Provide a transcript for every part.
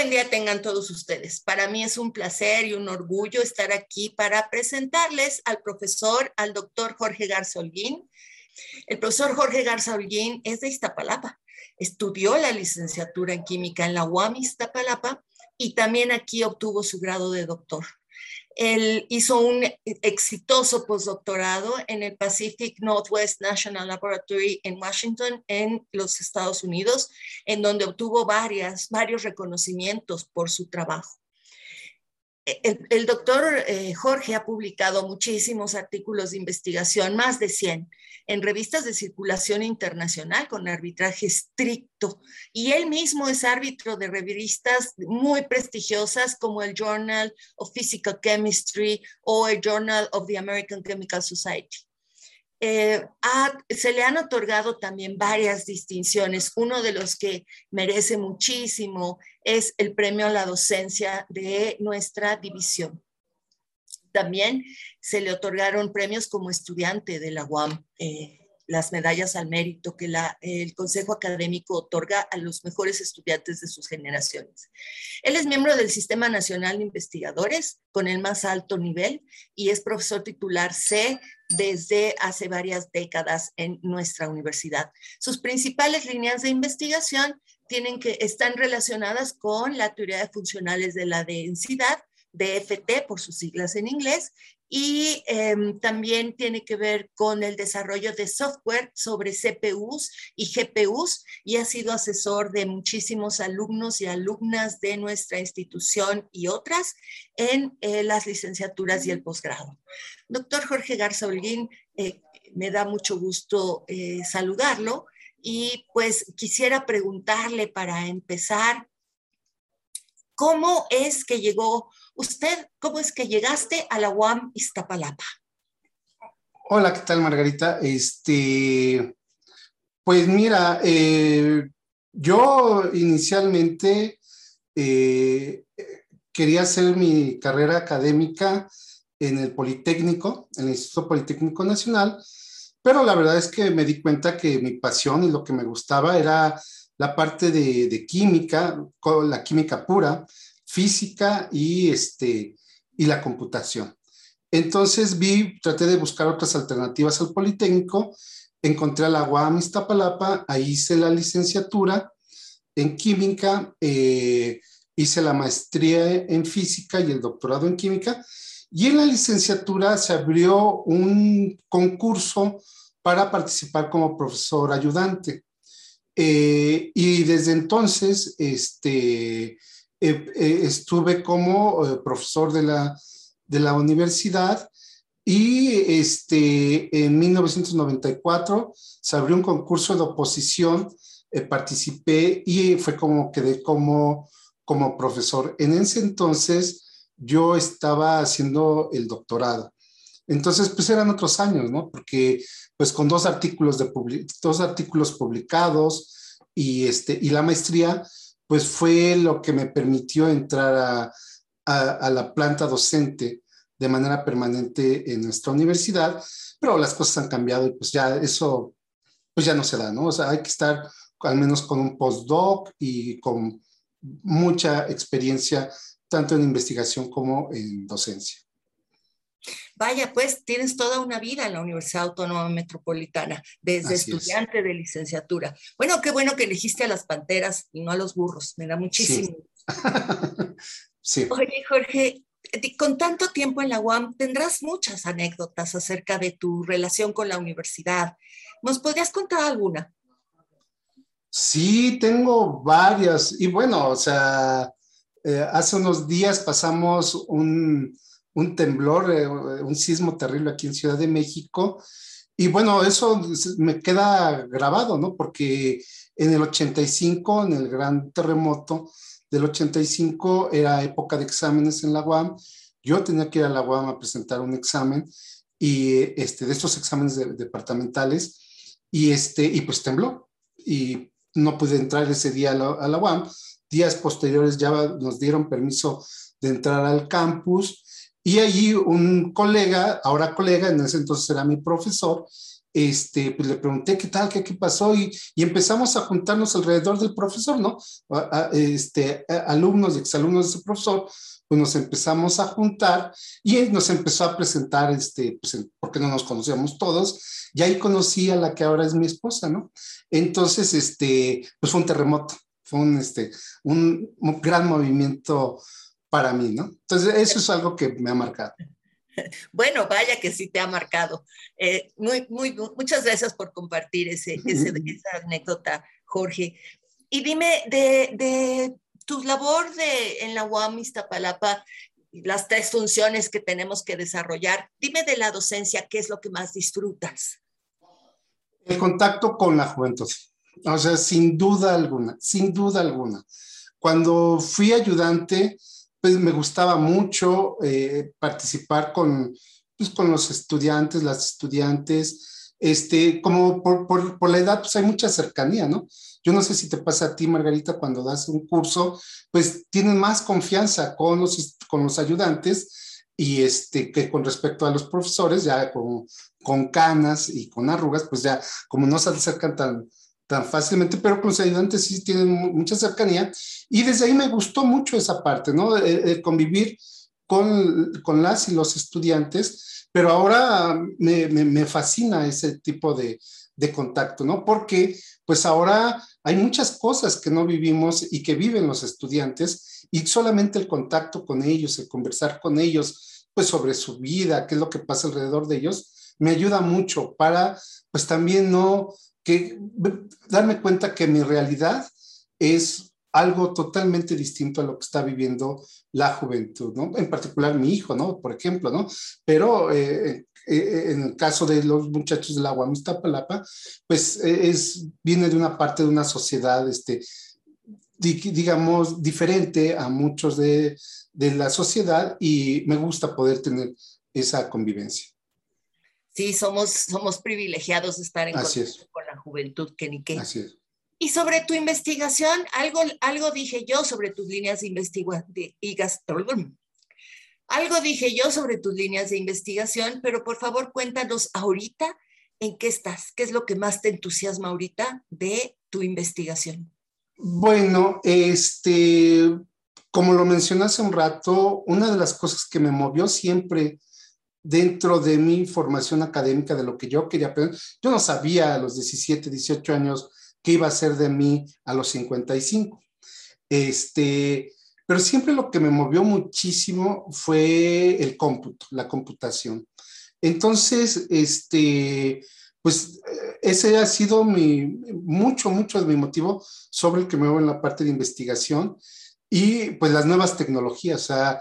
buen día tengan todos ustedes. Para mí es un placer y un orgullo estar aquí para presentarles al profesor, al doctor Jorge Garza Holguín. El profesor Jorge Garza Holguín es de Iztapalapa. Estudió la licenciatura en química en la UAM Iztapalapa y también aquí obtuvo su grado de doctor. Él hizo un exitoso postdoctorado en el Pacific Northwest National Laboratory en Washington, en los Estados Unidos, en donde obtuvo varias, varios reconocimientos por su trabajo. El, doctor eh, Jorge ha publicado muchísimos artículos de investigación, más de 100, en revistas de circulación internacional con arbitraje estricto. Y él mismo es árbitro de revistas muy prestigiosas como el Journal of Physical Chemistry o el Journal of the American Chemical Society. Eh, se le han otorgado también varias distinciones. Uno de los que merece muchísimo es el premio a la docencia de nuestra división. También se le otorgaron premios como estudiante de la UAM, eh, las medallas al mérito que el Consejo Académico otorga a los mejores estudiantes de sus generaciones. Él es miembro del Sistema Nacional de Investigadores con el más alto nivel y es profesor titular C desde hace varias décadas en nuestra universidad. Sus principales líneas de investigación tienen que, están relacionadas con la teoría de funcionales de la densidad, DFT por sus siglas en inglés, y em, también tiene que ver con el desarrollo de software sobre CPUs y GPUs y ha sido asesor de muchísimos alumnos y alumnas de nuestra institución y otras en eh, las licenciaturas y el posgrado. Doctor Jorge Garza Holguín, eh, me da mucho gusto eh, saludarlo y pues quisiera preguntarle para empezar, ¿cómo es que llegó usted, cómo es que llegaste a la UAM Iztapalapa? Hola, ¿qué tal Margarita? Este, pues mira, eh, yo inicialmente quería hacer mi carrera académica en el Politécnico, en el Instituto Politécnico Nacional, pero la verdad es que me di cuenta que mi pasión y lo que me gustaba era la parte de, química, la química pura, física y, este, y la computación. Entonces vi, traté de buscar otras alternativas al Politécnico, encontré a la UAM Iztapalapa, ahí hice la licenciatura en química, eh, hice la maestría en física y el doctorado en química, y en la licenciatura se abrió un concurso para participar como profesor ayudante. Eh, y desde entonces este, eh, eh, estuve como profesor de la, de la universidad y este, en 1994 se abrió un concurso de oposición, participé y fue como quedé como, como profesor. En ese entonces yo estaba haciendo el doctorado. Entonces, pues eran otros años, ¿no? Porque pues con dos artículos, de dos artículos publicados y, este, y la maestría, pues fue lo que me permitió entrar a, la planta docente de manera permanente en nuestra universidad, pero las cosas han cambiado y pues ya eso, pues ya no se da, ¿no? O sea, hay que estar al menos con un postdoc y con mucha experiencia tanto en investigación como en docencia. Vaya, pues tienes toda una vida en la Universidad Autónoma Metropolitana, desde estudiante de licenciatura. Bueno, qué bueno que elegiste a las panteras y no a los burros, me da muchísimo. Sí. Oye, Jorge, con tanto tiempo en la UAM, tendrás muchas anécdotas acerca de tu relación con la universidad. ¿Nos podrías contar alguna? Sí, tengo varias. Y bueno, o sea, eh, hace unos días pasamos un, un temblor, eh, un sismo terrible aquí en Ciudad de México. Y bueno, eso me queda grabado, ¿no? Porque en el 85, en el gran terremoto del 85, era época de exámenes en la UAM. Yo tenía que ir a la UAM a presentar un examen y este, de estos exámenes departamentales y, este, y pues tembló y no pude entrar ese día a la, a la UAM días posteriores ya nos dieron permiso de entrar al campus y allí un colega, ahora colega, en ese entonces era mi profesor, este, pues le pregunté qué tal, qué, qué pasó y, y, empezamos a juntarnos alrededor del profesor, ¿no? este, alumnos y exalumnos de ese profesor, pues nos empezamos a juntar y él nos empezó a presentar, este, pues, porque no nos conocíamos todos, y ahí conocí a la que ahora es mi esposa, ¿no? Entonces, este, pues fue un terremoto, fue un, este, un gran movimiento para mí, ¿no? Entonces, eso es algo que me ha marcado. Bueno, vaya que sí te ha marcado. Eh, muy, muy, muchas gracias por compartir ese, ese, esa anécdota, Jorge. Y dime, de, de tu labor de, en la UAM Iztapalapa, las tres funciones que tenemos que desarrollar, dime de la docencia, ¿qué es lo que más disfrutas? El contacto con la juventud. O sea, sin duda alguna, sin duda alguna. Cuando fui ayudante, pues me gustaba mucho eh, participar con, pues, con los estudiantes, las estudiantes, este, como por, por, por, la edad, pues hay mucha cercanía, ¿no? Yo no sé si te pasa a ti, Margarita, cuando das un curso, pues tienen más confianza con los, con los ayudantes y este, que con respecto a los profesores, ya con, con canas y con arrugas, pues ya como no se acercan tan, tan fácilmente, pero con los ayudantes sí tienen mucha cercanía. Y desde ahí me gustó mucho esa parte, ¿no? El, convivir con, con, las y los estudiantes, pero ahora me, me, me fascina ese tipo de, de, contacto, ¿no? Porque pues ahora hay muchas cosas que no vivimos y que viven los estudiantes y solamente el contacto con ellos, el conversar con ellos, pues sobre su vida, qué es lo que pasa alrededor de ellos, me ayuda mucho para, pues también no que darme cuenta que mi realidad es algo totalmente distinto a lo que está viviendo la juventud, ¿no? En particular mi hijo, ¿no? Por ejemplo, ¿no? Pero eh, eh, en el caso de los muchachos del agua Palapa, pues eh, es, viene de una parte de una sociedad, este, digamos, diferente a muchos de, de la sociedad y me gusta poder tener esa convivencia. Sí, somos, somos privilegiados de estar en contacto con la juventud, que ni qué. Así es. Y sobre tu investigación, algo, algo dije yo sobre tus líneas de investigación. Algo dije yo sobre tus líneas de investigación, pero por favor cuéntanos ahorita en qué estás, qué es lo que más te entusiasma ahorita de tu investigación. Bueno, este, como lo mencioné hace un rato, una de las cosas que me movió siempre dentro de mi formación académica, de lo que yo quería aprender. Yo no sabía a los 17, 18 años qué iba a ser de mí a los 55. Este, pero siempre lo que me movió muchísimo fue el cómputo, la computación. Entonces, este, pues ese ha sido mi, mucho, mucho de mi motivo sobre el que me muevo en la parte de investigación y pues las nuevas tecnologías. O sea,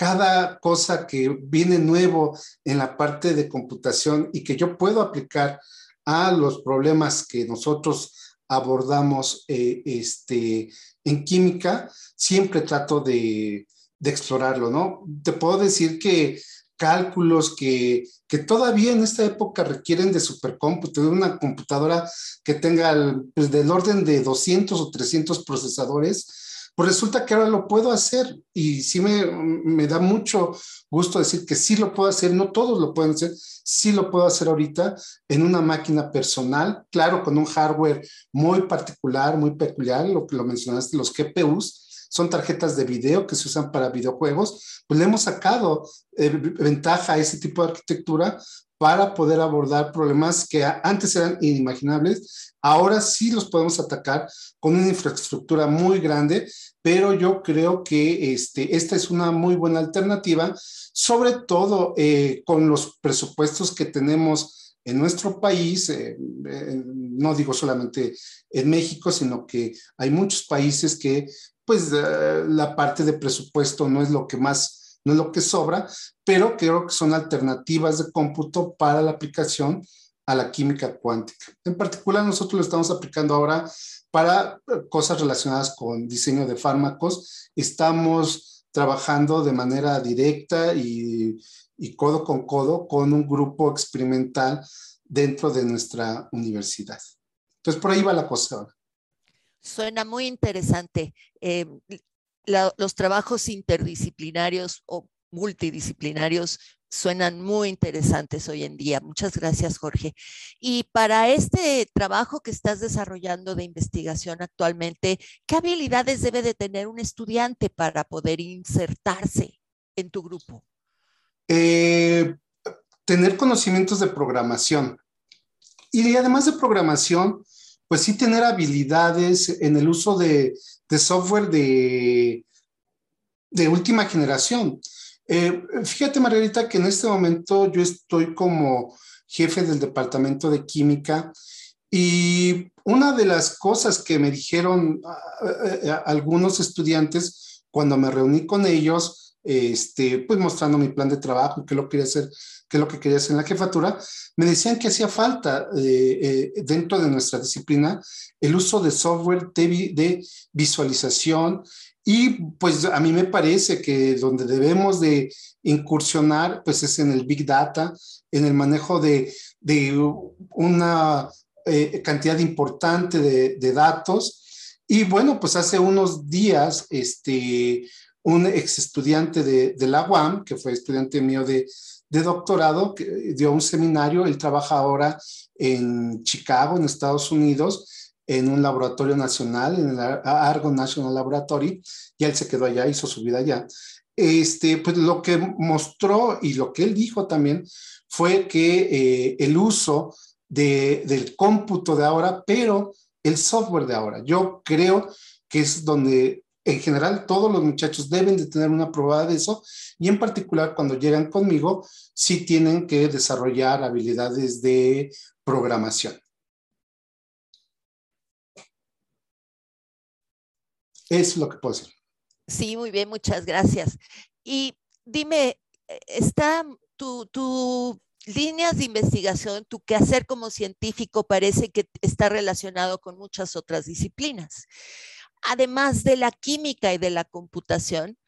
cada cosa que viene nuevo en la parte de computación y que yo puedo aplicar a los problemas que nosotros abordamos eh, este, en química, siempre trato de, explorarlo, ¿no? Te puedo decir que cálculos que, que, todavía en esta época requieren de supercómputo, una computadora que tenga el, pues, del orden de 200 o 300 procesadores, pues resulta que ahora lo puedo hacer y sí me, me, da mucho gusto decir que sí lo puedo hacer, no todos lo pueden hacer, sí lo puedo hacer ahorita en una máquina personal, claro, con un hardware muy particular, muy peculiar, lo que lo mencionaste, los GPUs, son tarjetas de video que se usan para videojuegos, pues le hemos sacado eh, ventaja a ese tipo de arquitectura para poder abordar problemas que antes eran inimaginables. Ahora sí los podemos atacar con una infraestructura muy grande, pero yo creo que este, esta es una muy buena alternativa, sobre todo eh, con los presupuestos que tenemos en nuestro país, eh, eh, no digo solamente en México, sino que hay muchos países que pues la parte de presupuesto no es lo que más no es lo que sobra, pero creo que son alternativas de cómputo para la aplicación a la química cuántica. En particular, nosotros lo estamos aplicando ahora para eh, cosas relacionadas con diseño de fármacos. Estamos trabajando de manera directa y, codo con codo con un grupo experimental dentro de nuestra universidad. Entonces, por ahí va la cosa ahora. Suena muy interesante. Eh, los trabajos interdisciplinarios o multidisciplinarios suenan muy interesantes hoy en día. Muchas gracias, Jorge. Y para este trabajo que estás desarrollando de investigación actualmente, ¿qué habilidades debe de tener un estudiante para poder insertarse en tu grupo? Eh, tener conocimientos de programación. Y además de programación, pues sí tener habilidades en el uso de, software de, última generación. Eh, fíjate, Margarita, que en este momento yo estoy como jefe del departamento de química y una de las cosas que me dijeron algunos estudiantes cuando me reuní con ellos, este, pues mostrando mi plan de trabajo, qué lo quería hacer, qué es lo que quería hacer en la jefatura, me decían que hacía falta eh, eh, dentro de nuestra disciplina el uso de software de, de visualización y pues a mí me parece que donde debemos de incursionar, pues es en el Big Data, en el manejo de, una eh, cantidad importante de, datos. Y bueno, pues hace unos días, este, un ex estudiante de, de la UAM, que fue estudiante mío de, de doctorado, que dio un seminario, él trabaja ahora en Chicago, en Estados Unidos, en un laboratorio nacional, en el Argo National Laboratory, y él se quedó allá, hizo su vida allá. Este, pues lo que mostró y lo que él dijo también fue que eh, el uso de, del cómputo de ahora, pero el software de ahora, yo creo que es donde en general todos los muchachos deben de tener una probada de eso y en particular cuando llegan conmigo, sí tienen que desarrollar habilidades de programación. Es lo que puedo decir. Sí, muy bien, muchas gracias. Y dime, está tu, tu líneas de investigación, tu quehacer como científico parece que está relacionado con muchas otras disciplinas. Además de la química y de la computación,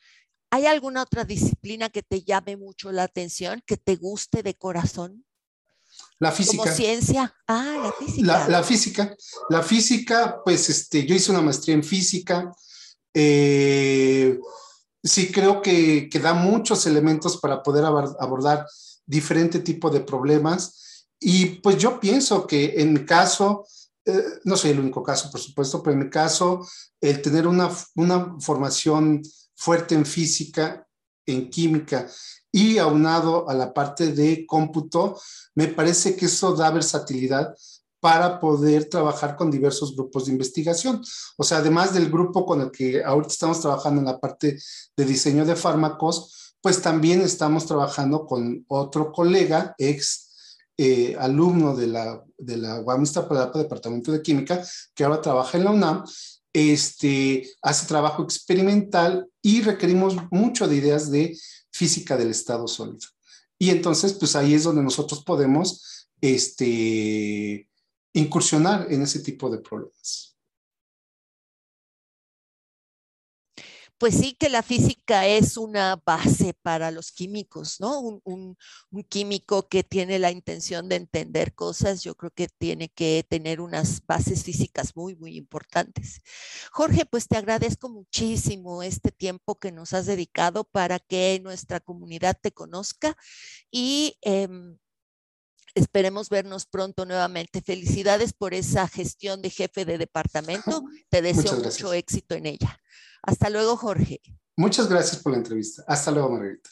¿hay alguna otra disciplina que te llame mucho la atención, que te guste de corazón? La física. Como ciencia. Ah, la física. La, la, física. La física, pues este, yo hice una maestría en física, eh, sí creo que, que, da muchos elementos para poder abordar diferente tipo de problemas. Y pues yo pienso que en mi caso, eh, no soy el único caso, por supuesto, pero en mi caso, el tener una, una formación fuerte en física, en química y aunado a la parte de cómputo, me parece que eso da versatilidad para poder trabajar con diversos grupos de investigación. O sea, además del grupo con el que ahorita estamos trabajando en la parte de diseño de fármacos, pues también estamos trabajando con otro colega, ex eh, alumno de la, de la Departamento de Química, que ahora trabaja en la UNAM, este, hace trabajo experimental y requerimos mucho de ideas de física del estado sólido. Y entonces, pues ahí es donde nosotros podemos, este, incursionar en ese tipo de problemas. Pues sí que la física es una base para los químicos, ¿no? Un, químico que tiene la intención de entender cosas, yo creo que tiene que tener unas bases físicas muy, muy importantes. Jorge, pues te agradezco muchísimo este tiempo que nos has dedicado para que nuestra comunidad te conozca y em, Esperemos vernos pronto nuevamente. Felicidades por esa gestión de jefe de departamento. Te deseo mucho éxito en ella. Hasta luego, Jorge. Muchas gracias por la entrevista. Hasta luego, Margarita.